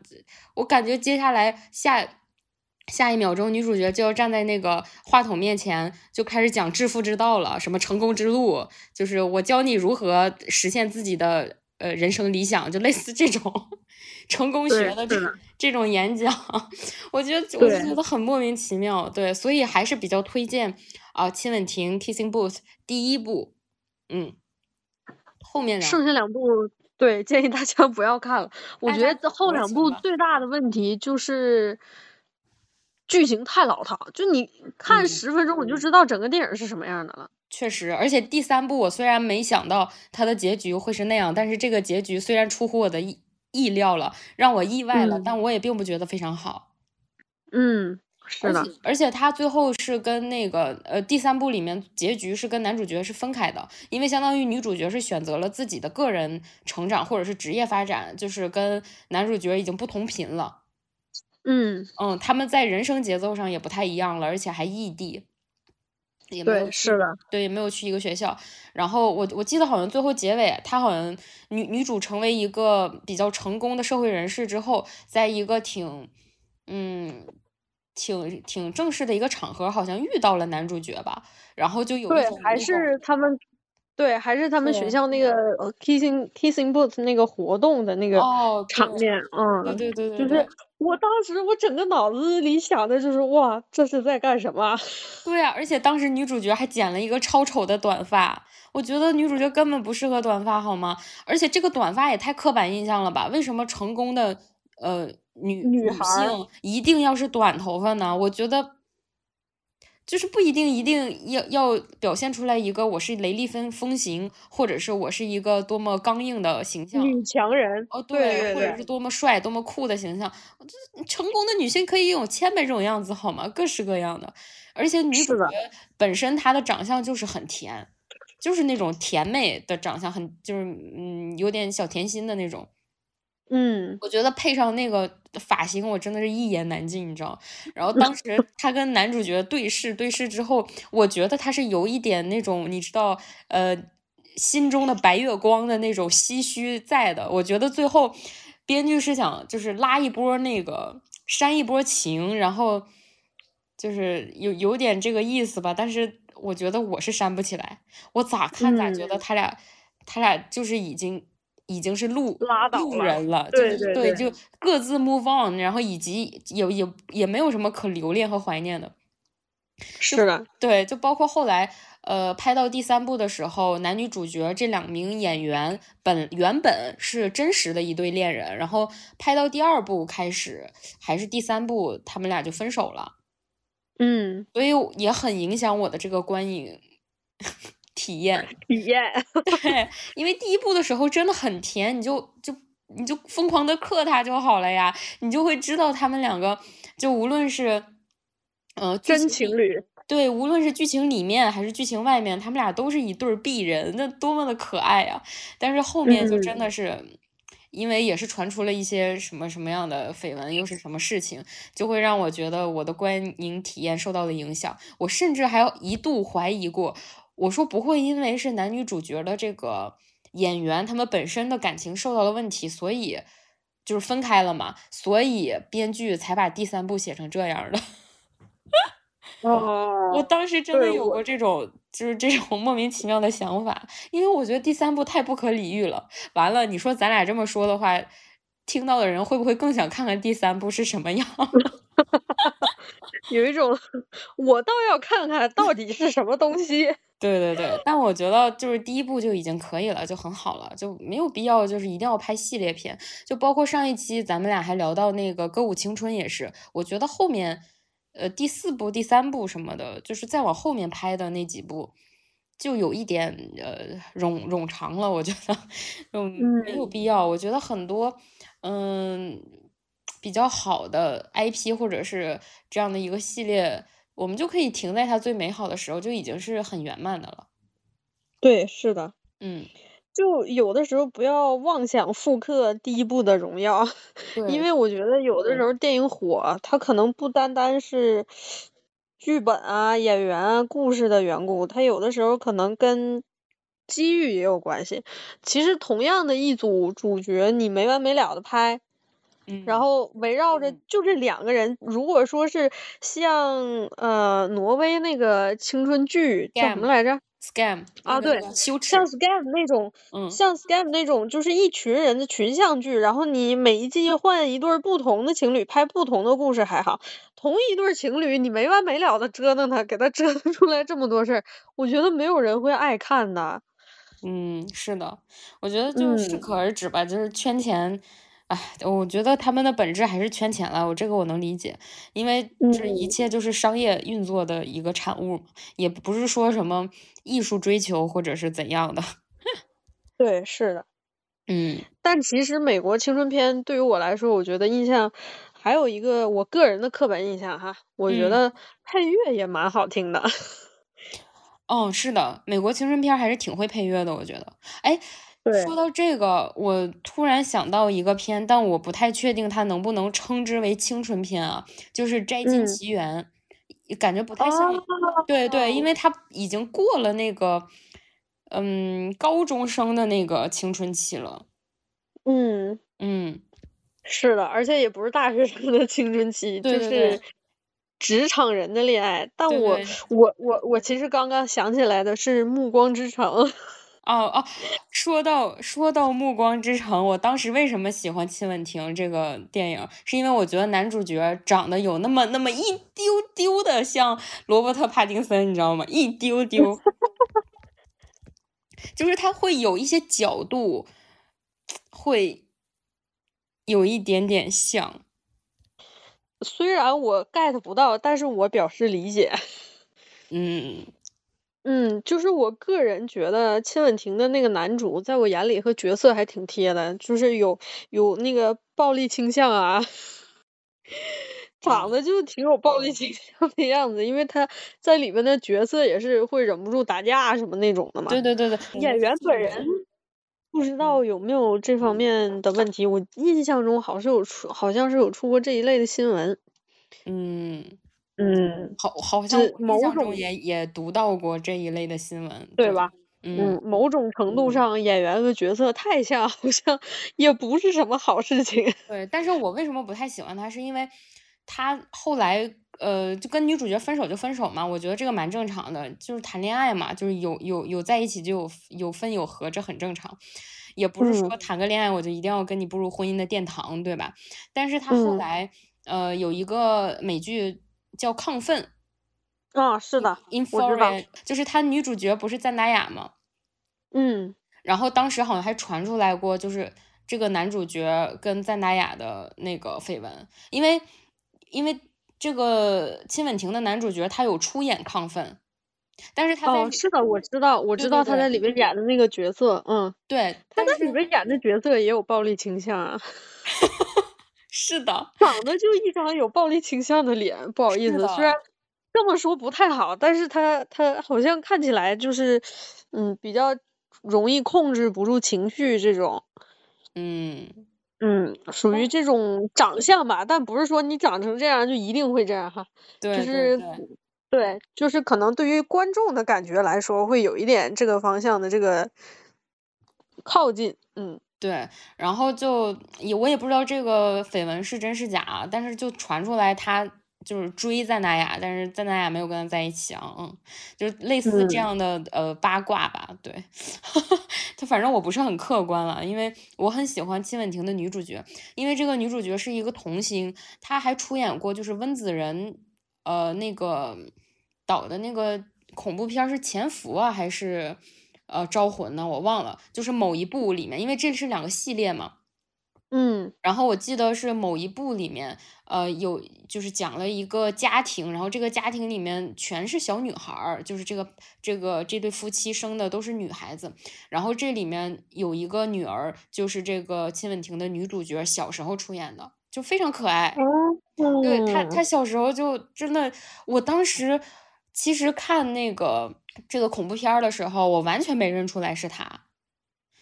[SPEAKER 1] 我感觉接下来下。下一秒钟，女主角就要站在那个话筒面前，就开始讲致富之道了。什么成功之路，就是我教你如何实现自己的呃人生理想，就类似这种成功学的这这种演讲。我觉得我就觉得很莫名其妙。对，所以还是比较推荐啊，《亲吻亭》（Kissing Booth） 第一部，嗯，后面两
[SPEAKER 2] 剩下两部，对，建议大家不要看了。我觉得后两部最大的问题就是。剧情太老套，就你看十分钟，你就知道整个电影是什么样的了。
[SPEAKER 1] 确实，而且第三部我虽然没想到它的结局会是那样，但是这个结局虽然出乎我的意意料了，让我意外了，但我也并不觉得非常好。
[SPEAKER 2] 嗯，是的。
[SPEAKER 1] 而且他最后是跟那个呃第三部里面结局是跟男主角是分开的，因为相当于女主角是选择了自己的个人成长或者是职业发展，就是跟男主角已经不同频了。
[SPEAKER 2] 嗯
[SPEAKER 1] 嗯，他们在人生节奏上也不太一样了，而且还异地，也没有
[SPEAKER 2] 是的，
[SPEAKER 1] 对，也没有去一个学校。然后我我记得好像最后结尾，他好像女女主成为一个比较成功的社会人士之后，在一个挺嗯挺挺正式的一个场合，好像遇到了男主角吧，然后就有
[SPEAKER 2] 对，还是他们。对，还是他们学校那个 kissing kissing booth 那个活动的那个场面，嗯，
[SPEAKER 1] 对对对，
[SPEAKER 2] 就是我当时我整个脑子里想的就是哇，这是在干什么？
[SPEAKER 1] 对呀，而且当时女主角还剪了一个超丑的短发，我觉得女主角根本不适合短发，好吗？而且这个短发也太刻板印象了吧？为什么成功的呃女
[SPEAKER 2] 女
[SPEAKER 1] 性一定要是短头发呢？我觉得。就是不一定一定要要表现出来一个我是雷厉风风行，或者是我是一个多么刚硬的形象，
[SPEAKER 2] 女强人
[SPEAKER 1] 哦，
[SPEAKER 2] 对，
[SPEAKER 1] 或者是多么帅、多么酷的形象。成功的女性可以有千百种样子，好吗？各式各样的。而且女主角本身她的长相就是很甜，就是那种甜美的长相，很就是嗯有点小甜心的那种。
[SPEAKER 2] 嗯，
[SPEAKER 1] 我觉得配上那个发型，我真的是一言难尽，你知道。然后当时他跟男主角对视，对视之后，我觉得他是有一点那种，你知道，呃，心中的白月光的那种唏嘘在的。我觉得最后编剧是想就是拉一波那个煽一波情，然后就是有有点这个意思吧。但是我觉得我是煽不起来，我咋看咋觉得他俩他俩就是已经。已经是路路人了，
[SPEAKER 2] 对
[SPEAKER 1] 对
[SPEAKER 2] 对，
[SPEAKER 1] 就各自 move on，然后以及也也也没有什么可留恋和怀念的。
[SPEAKER 2] 是的，
[SPEAKER 1] 对，就包括后来呃拍到第三部的时候，男女主角这两名演员本原本是真实的一对恋人，然后拍到第二部开始还是第三部，他们俩就分手了。
[SPEAKER 2] 嗯，
[SPEAKER 1] 所以也很影响我的这个观影。体验，
[SPEAKER 2] 体验，
[SPEAKER 1] 对，因为第一部的时候真的很甜，你就就你就疯狂的克他就好了呀，你就会知道他们两个，就无论是，呃，
[SPEAKER 2] 真情侣，
[SPEAKER 1] 对，无论是剧情里面还是剧情外面，他们俩都是一对璧人，那多么的可爱呀！但是后面就真的是，因为也是传出了一些什么什么样的绯闻，又是什么事情，就会让我觉得我的观影体验受到了影响，我甚至还一度怀疑过。我说不会，因为是男女主角的这个演员，他们本身的感情受到了问题，所以就是分开了嘛，所以编剧才把第三部写成这样的。
[SPEAKER 2] 哦，
[SPEAKER 1] 我当时真的有过这种，就是这种莫名其妙的想法，因为我觉得第三部太不可理喻了。完了，你说咱俩这么说的话，听到的人会不会更想看看第三部是什么样？
[SPEAKER 2] 有一种，我倒要看看到底是什么东西。
[SPEAKER 1] 对对对，但我觉得就是第一部就已经可以了，就很好了，就没有必要就是一定要拍系列片。就包括上一期咱们俩还聊到那个《歌舞青春》也是，我觉得后面呃第四部、第三部什么的，就是再往后面拍的那几部，就有一点呃冗冗长了，我觉得嗯没有必要。我觉得很多嗯比较好的 IP 或者是这样的一个系列。我们就可以停在它最美好的时候，就已经是很圆满的了。
[SPEAKER 2] 对，是的，
[SPEAKER 1] 嗯，
[SPEAKER 2] 就有的时候不要妄想复刻第一部的荣耀，因为我觉得有的时候电影火，它可能不单单是剧本啊、演员啊、故事的缘故，它有的时候可能跟机遇也有关系。其实同样的一组主角，你没完没了的拍。然后围绕着就这两个人，如果说是像呃挪威那个青春剧叫什么来着
[SPEAKER 1] ？Scam
[SPEAKER 2] 啊，对，像 Scam 那种，
[SPEAKER 1] 嗯，
[SPEAKER 2] 像 Scam 那种，就是一群人的群像剧，然后你每一季换一对不同的情侣，拍不同的故事还好，同一对情侣你没完没了的折腾他，给他折腾出来这么多事儿，我觉得没有人会爱看的。
[SPEAKER 1] 嗯，是的，我觉得就适可而止吧，就是圈钱。哎，我觉得他们的本质还是圈钱了，我这个我能理解，因为这一切就是商业运作的一个产物，也不是说什么艺术追求或者是怎样的。
[SPEAKER 2] 对，是的，
[SPEAKER 1] 嗯。
[SPEAKER 2] 但其实美国青春片对于我来说，我觉得印象还有一个我个人的刻板印象哈，我觉得配乐也蛮好听的。
[SPEAKER 1] 哦，是的，美国青春片还是挺会配乐的，我觉得。哎。说到这个，我突然想到一个片，但我不太确定它能不能称之为青春片啊，就是《摘金奇缘》，感觉不太像。对对，因为它已经过了那个，嗯，高中生的那个青春期了。
[SPEAKER 2] 嗯
[SPEAKER 1] 嗯，
[SPEAKER 2] 是的，而且也不是大学生的青春期，就是职场人的恋爱。但我我我我其实刚刚想起来的是《暮光之城》。
[SPEAKER 1] 哦哦，说到说到《暮光之城》，我当时为什么喜欢《亲吻亭》这个电影，是因为我觉得男主角长得有那么那么一丢丢的像罗伯特·帕丁森，你知道吗？一丢丢，就是他会有一些角度，会有一点点像。
[SPEAKER 2] 虽然我 get 不到，但是我表示理解。
[SPEAKER 1] 嗯。
[SPEAKER 2] 嗯，就是我个人觉得《亲吻婷》的那个男主，在我眼里和角色还挺贴的，就是有有那个暴力倾向啊，长得就挺有暴力倾向的样子，因为他在里面的角色也是会忍不住打架什么那种的嘛。
[SPEAKER 1] 对对对对，
[SPEAKER 2] 演员本人不知道有没有这方面的问题，我印象中好像是有出，好像是有出过这一类的新闻。
[SPEAKER 1] 嗯
[SPEAKER 2] 嗯，
[SPEAKER 1] 好，好像
[SPEAKER 2] 某种
[SPEAKER 1] 也也读到过这一类的新闻，
[SPEAKER 2] 对吧？
[SPEAKER 1] 嗯
[SPEAKER 2] 嗯，某种程度上演员和角色太像，好像也不是什么好事情。
[SPEAKER 1] 对，但是我为什么不太喜欢他，是因为他后来呃就跟女主角分手就分手嘛，我觉得这个蛮正常的，就是谈恋爱嘛，就是有有有在一起就有有分有合，这很正常，也不是说
[SPEAKER 2] 嗯
[SPEAKER 1] 谈个恋爱我就一定要跟你步入婚姻的殿堂，对吧？但是他后
[SPEAKER 2] 嗯
[SPEAKER 1] 来呃有一个美剧叫《亢奋》
[SPEAKER 2] 啊，是的，我知道。
[SPEAKER 1] ，Infrared，就是他女主角不是赞达雅吗？
[SPEAKER 2] 嗯
[SPEAKER 1] 然后当时好像还传出来过，就是这个男主角跟赞达雅的那个绯闻，因为因为这个亲吻亭的男主角他有出演亢奋，但是他在
[SPEAKER 2] 哦，是的，我知道，我知道他在里面演的那个角色，嗯，
[SPEAKER 1] 对，
[SPEAKER 2] 他在里面演的角色也有暴力倾向啊，
[SPEAKER 1] 是的，
[SPEAKER 2] 长得就一张有暴力倾向的脸，不好意思，虽然这么说不太好，但是他他好像看起来就是，嗯，比较容易控制不住情绪这种。
[SPEAKER 1] 嗯，
[SPEAKER 2] 嗯，属于这种长相吧，但不是说你长成这样就一定会这样哈，
[SPEAKER 1] 对对
[SPEAKER 2] 就是
[SPEAKER 1] 对。
[SPEAKER 2] 对，就是可能对于观众的感觉来说，会有一点这个方向的这个靠近，嗯
[SPEAKER 1] 对，然后就也我也不知道这个绯闻是真是假，但是就传出来他就是追赞达雅，但是赞达雅没有跟他在一起啊，嗯，就是类似这
[SPEAKER 2] 嗯。
[SPEAKER 1] 样的、呃八卦吧，对，他反正我不是很客观了，因为我很喜欢戚文婷的女主角，因为这个女主角是一个童星，她还出演过就是温子仁呃那个导的那个恐怖片是《潜伏》啊还是呃《招魂》呢？我忘了，就是某一部里面，因为这是两个系列嘛。
[SPEAKER 2] 嗯
[SPEAKER 1] 然后我记得是某一部里面，呃，有就是讲了一个家庭，然后这个家庭里面全是小女孩儿，就是这个这个这对夫妻生的都是女孩子，然后这里面有一个女儿，就是这个亲吻亭的女主角小时候出演的，就非常可爱。
[SPEAKER 2] 嗯，
[SPEAKER 1] 对她，她小时候就真的，我当时其实看那个这个恐怖片儿的时候，我完全没认出来是他，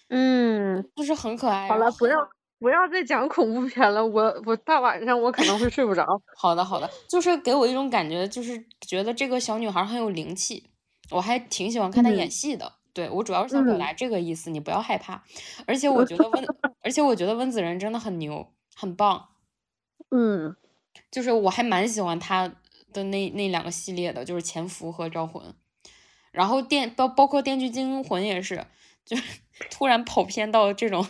[SPEAKER 2] 嗯，
[SPEAKER 1] 就是很可爱。
[SPEAKER 2] 好了，不要不要再讲恐怖片了，我我大晚上我可能会睡不着。
[SPEAKER 1] 好的，好的，就是给我一种感觉，就是觉得这个小女孩很有灵气，我还挺喜欢看她演
[SPEAKER 2] 嗯
[SPEAKER 1] 戏的。对我主要是想表
[SPEAKER 2] 嗯
[SPEAKER 1] 达这个意思，你不要害怕。而且我觉得温，而且我觉得温子仁真的很牛，很棒。
[SPEAKER 2] 嗯
[SPEAKER 1] 就是我还蛮喜欢他的那那两个系列的，就是《潜伏》和《招魂》，然后电包包括《电锯惊魂》也是，就是 突然跑偏到这种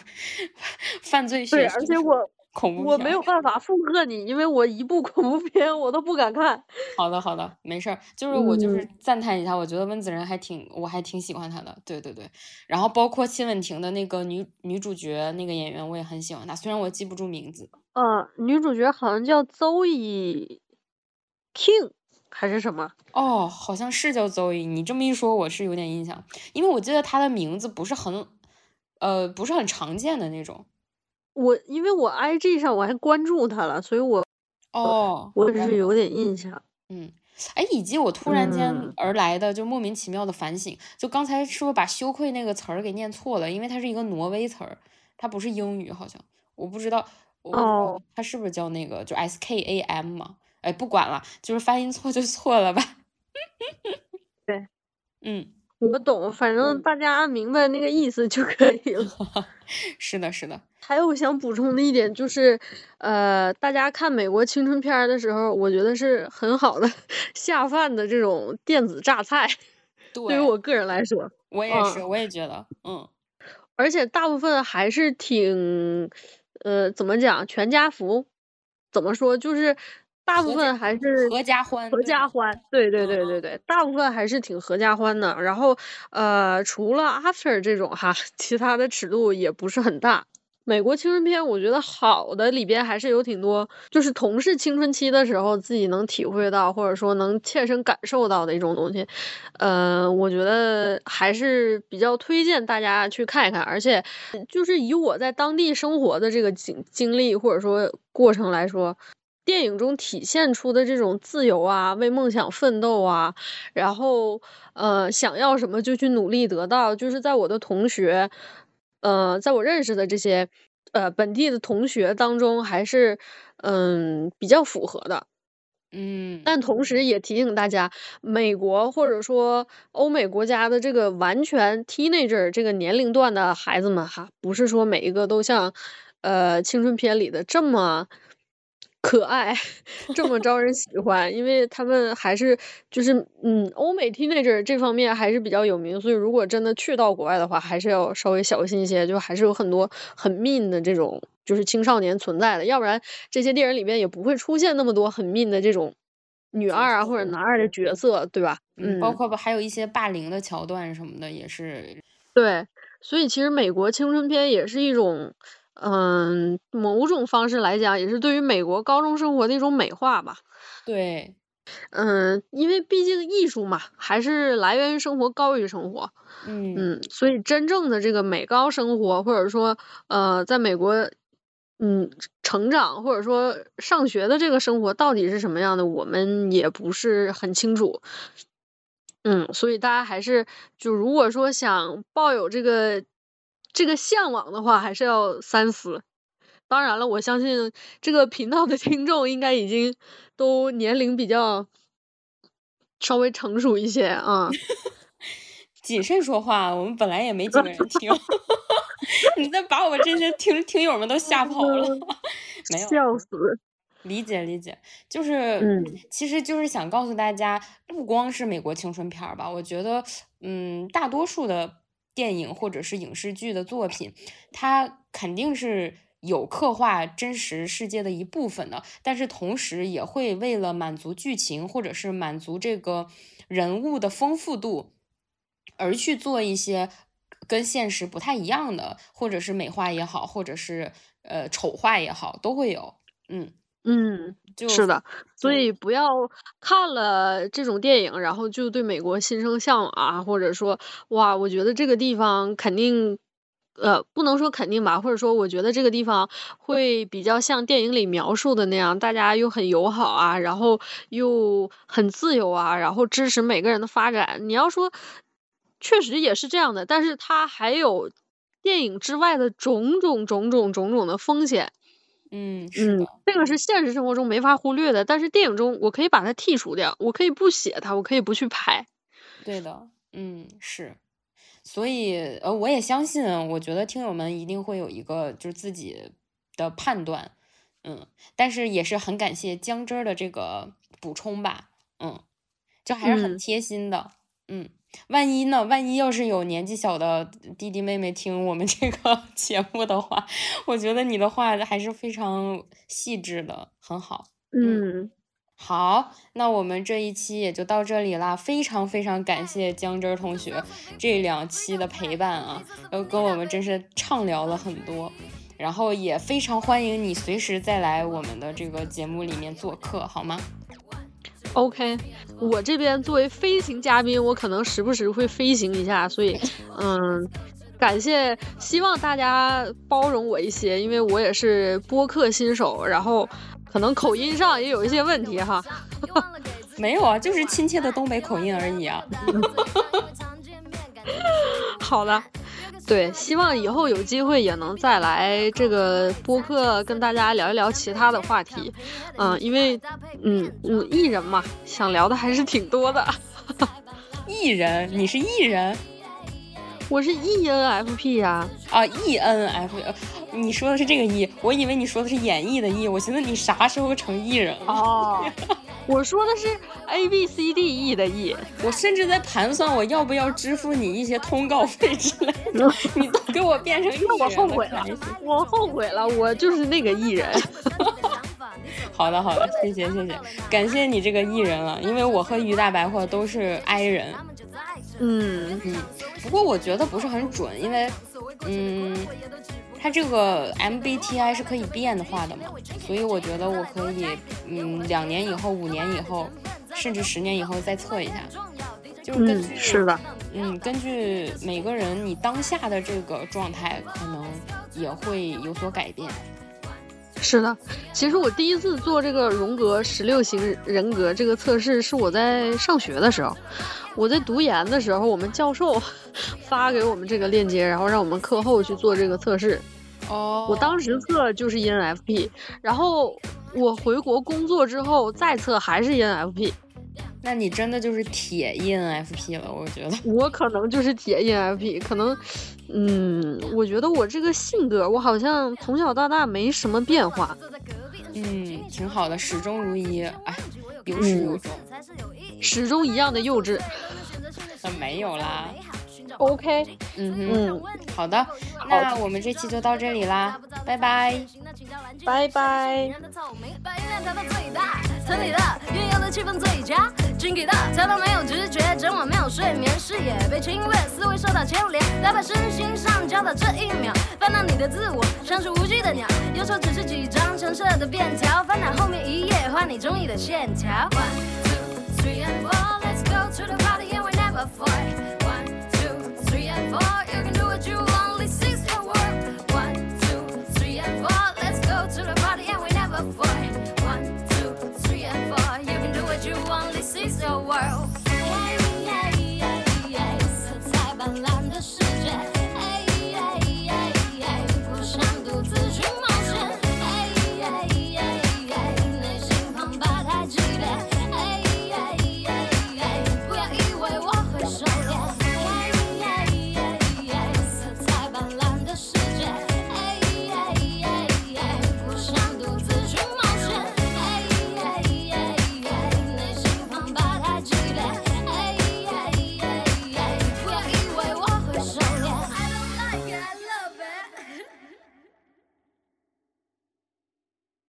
[SPEAKER 1] 犯罪学
[SPEAKER 2] 对，而且我
[SPEAKER 1] 恐怖
[SPEAKER 2] 我没有办法附和你，因为我一部 恐怖片我都不敢看。
[SPEAKER 1] 好的，好的，没事儿，就是我就是
[SPEAKER 2] 嗯
[SPEAKER 1] 赞叹一下，我觉得温子仁还挺，我还挺喜欢他的，对对对。然后包括戚文婷的那个女女主角那个演员，我也很喜欢她，虽然我记不住名字。
[SPEAKER 2] 呃，女主角好像叫 Zoe King 还是什么？
[SPEAKER 1] 哦，好像是叫 Zoe，你这么一说，我是有点印象，因为我记得他的名字不是很，呃，不是很常见的那种。
[SPEAKER 2] 我因为我 IG 上我还关注他了，所以我
[SPEAKER 1] 哦，
[SPEAKER 2] 我
[SPEAKER 1] 只
[SPEAKER 2] 是有点印象。
[SPEAKER 1] 嗯，哎，以及我突然间
[SPEAKER 2] 嗯
[SPEAKER 1] 而来的就莫名其妙的反省，就刚才是不是把羞愧那个词儿给念错了？因为它是一个挪威词儿，它不是英语，好像我不知道，我不知道
[SPEAKER 2] 哦
[SPEAKER 1] 它是不是叫那个就 S K A M 嘛？哎，不管了，就是发音错就错了吧。
[SPEAKER 2] 对，
[SPEAKER 1] 嗯，
[SPEAKER 2] 我懂，反正大家明白那个意思就可以了。
[SPEAKER 1] 是的，是的，
[SPEAKER 2] 还有想补充的一点就是，呃，大家看美国青春片儿的时候，我觉得是很好的 下饭的这种电子榨菜。对于，我个人来说，
[SPEAKER 1] 我也是，
[SPEAKER 2] 嗯
[SPEAKER 1] 我也觉得，嗯，
[SPEAKER 2] 而且大部分还是挺，呃，怎么讲，全家福，怎么说，就是大部分还是
[SPEAKER 1] 合家欢，
[SPEAKER 2] 合家欢，对对对
[SPEAKER 1] 嗯
[SPEAKER 2] 对对，大部分还是挺合家欢的。然后呃，除了 After 这种哈，其他的尺度也不是很大。美国青春片，我觉得好的里边还是有挺多，就是同是青春期的时候自己能体会到，或者说能切身感受到的一种东西。呃，我觉得还是比较推荐大家去看一看，而且就是以我在当地生活的这个经经历或者说过程来说，电影中体现出的这种自由啊，为梦想奋斗啊，然后呃想要什么就去努力得到，就是在我的同学，呃，在我认识的这些呃本地的同学当中，还是嗯比较符合的。
[SPEAKER 1] 嗯，
[SPEAKER 2] 但同时也提醒大家，美国或者说欧美国家的这个完全 teenager 这个年龄段的孩子们哈，不是说每一个都像呃青春片里的这么可爱，这么招人喜欢，因为他们还是就是嗯欧美 teenager 这方面还是比较有名，所以如果真的去到国外的话，还是要稍微小心一些，就还是有很多很 mean 的这种。就是青少年存在的，要不然这些电影里面也不会出现那么多很 mean 的这种女二啊或者男二的角色，对吧？
[SPEAKER 1] 嗯，包括还有一些霸凌的桥段什么的，也是。
[SPEAKER 2] 对，所以其实美国青春片也是一种，嗯，某种方式来讲，也是对于美国高中生活的一种美化吧。
[SPEAKER 1] 对，
[SPEAKER 2] 嗯，因为毕竟艺术嘛，还是来源于生活，高于生活。
[SPEAKER 1] 嗯
[SPEAKER 2] 嗯，所以真正的这个美高生活，或者说呃，在美国。嗯，成长或者说上学的这个生活到底是什么样的，我们也不是很清楚。嗯，所以大家还是就如果说想抱有这个这个向往的话，还是要三思。当然了，我相信这个频道的听众应该已经都年龄比较稍微成熟一些啊。
[SPEAKER 1] 谨慎说话，我们本来也没几个人听。你再把我们这些听听友们都吓跑了，没有
[SPEAKER 2] 笑死。
[SPEAKER 1] 理解理解，就是，嗯，其实就是想告诉大家，不光是美国青春片儿吧，我觉得，嗯，大多数的电影或者是影视剧的作品，它肯定是有刻画真实世界的一部分的，但是同时也会为了满足剧情或者是满足这个人物的丰富度，而去做一些。跟现实不太一样的，或者是美化也好，或者是呃丑化也好，都会有。嗯
[SPEAKER 2] 嗯，
[SPEAKER 1] 就是
[SPEAKER 2] 的。所以不要看了这种电影，然后就对美国心生向往啊，或者说哇，我觉得这个地方肯定呃不能说肯定吧，或者说我觉得这个地方会比较像电影里描述的那样，大家又很友好啊，然后又很自由啊，然后支持每个人的发展。你要说。确实也是这样的，但是它还有电影之外的种种种种种种的风险。
[SPEAKER 1] 嗯，是的，
[SPEAKER 2] 这个是现实生活中没法忽略的，但是电影中我可以把它剔除掉，我可以不写它，我可以不去拍。
[SPEAKER 1] 对的，嗯，是，所以呃，我也相信，我觉得听友们一定会有一个就是自己的判断，嗯，但是也是很感谢姜汁儿的这个补充吧，嗯，就还是很贴心的，嗯。万一呢？万一要是有年纪小的弟弟妹妹听我们这个节目的话，我觉得你的话还是非常细致的，很好。
[SPEAKER 2] 嗯，
[SPEAKER 1] 好，那我们这一期也就到这里啦。非常非常感谢姜汁儿同学这两期的陪伴啊，又跟我们真是畅聊了很多，然后也非常欢迎你随时再来我们的这个节目里面做客，好吗
[SPEAKER 2] ？OK，我这边作为飞行嘉宾，我可能时不时会飞行一下，所以，嗯，感谢，希望大家包容我一些，因为我也是播客新手，然后可能口音上也有一些问题哈。
[SPEAKER 1] 没有啊，就是亲切的东北口音而已啊。
[SPEAKER 2] 好了。对，希望以后有机会也能再来这个播客跟大家聊一聊其他的话题，嗯，因为，嗯，艺人嘛，想聊的还是挺多的。
[SPEAKER 1] 艺人，你是艺人？
[SPEAKER 2] 我是 E N F P 呀。
[SPEAKER 1] 啊，E N F，你说的是这个 E，我以为你说的是演绎的 E，我寻思你啥时候成艺人
[SPEAKER 2] 了？哦。我说的是 A B C D E 的 E，
[SPEAKER 1] 我甚至在盘算我要不要支付你一些通告费之类的，你都给我变成艺人
[SPEAKER 2] 我后悔了，我后悔了，我就是那个艺人。
[SPEAKER 1] 好的好的，谢谢谢谢，感谢你这个艺人了，因为我和于大白货都是 I 人。
[SPEAKER 2] 嗯
[SPEAKER 1] 嗯，不过我觉得不是很准，因为嗯。它这个 MBTI 是可以变化的嘛，所以我觉得我可以，嗯，两年以后、五年以后，甚至十年以后再测一下，就是根据
[SPEAKER 2] 是的，
[SPEAKER 1] 嗯，根据每个人你当下的这个状态，可能也会有所改变。
[SPEAKER 2] 是的，其实我第一次做这个荣格十六型人格这个测试是我在上学的时候，我在读研的时候，我们教授发给我们这个链接，然后让我们课后去做这个测试。
[SPEAKER 1] 哦，
[SPEAKER 2] 我当时测就是 ENFP，然后我回国工作之后再测还是 ENFP。
[SPEAKER 1] 那你真的就是铁 ENFP 了，我觉得。
[SPEAKER 2] 我可能就是铁 ENFP，可能，嗯，我觉得我这个性格，我好像从小到大没什么变化。
[SPEAKER 1] 嗯，挺好的，始终如一，哎，有始有终，
[SPEAKER 2] 始终一样的幼稚。
[SPEAKER 1] 那没有啦。
[SPEAKER 2] OK，
[SPEAKER 1] 嗯嗯，好的，那我们这期就到这里啦，拜拜，
[SPEAKER 2] 拜拜。
[SPEAKER 9] 村里的运用的气氛最佳，军给的他都没有直觉，整晚没有睡眠，视野被侵略，思维受到牵连，身心上交的这一秒，翻到你的自我像是无惧的鸟，右手只是几张橙色的便条，翻到后面一页画你中意的线条。One two three and four, let's go to the party and we never fight.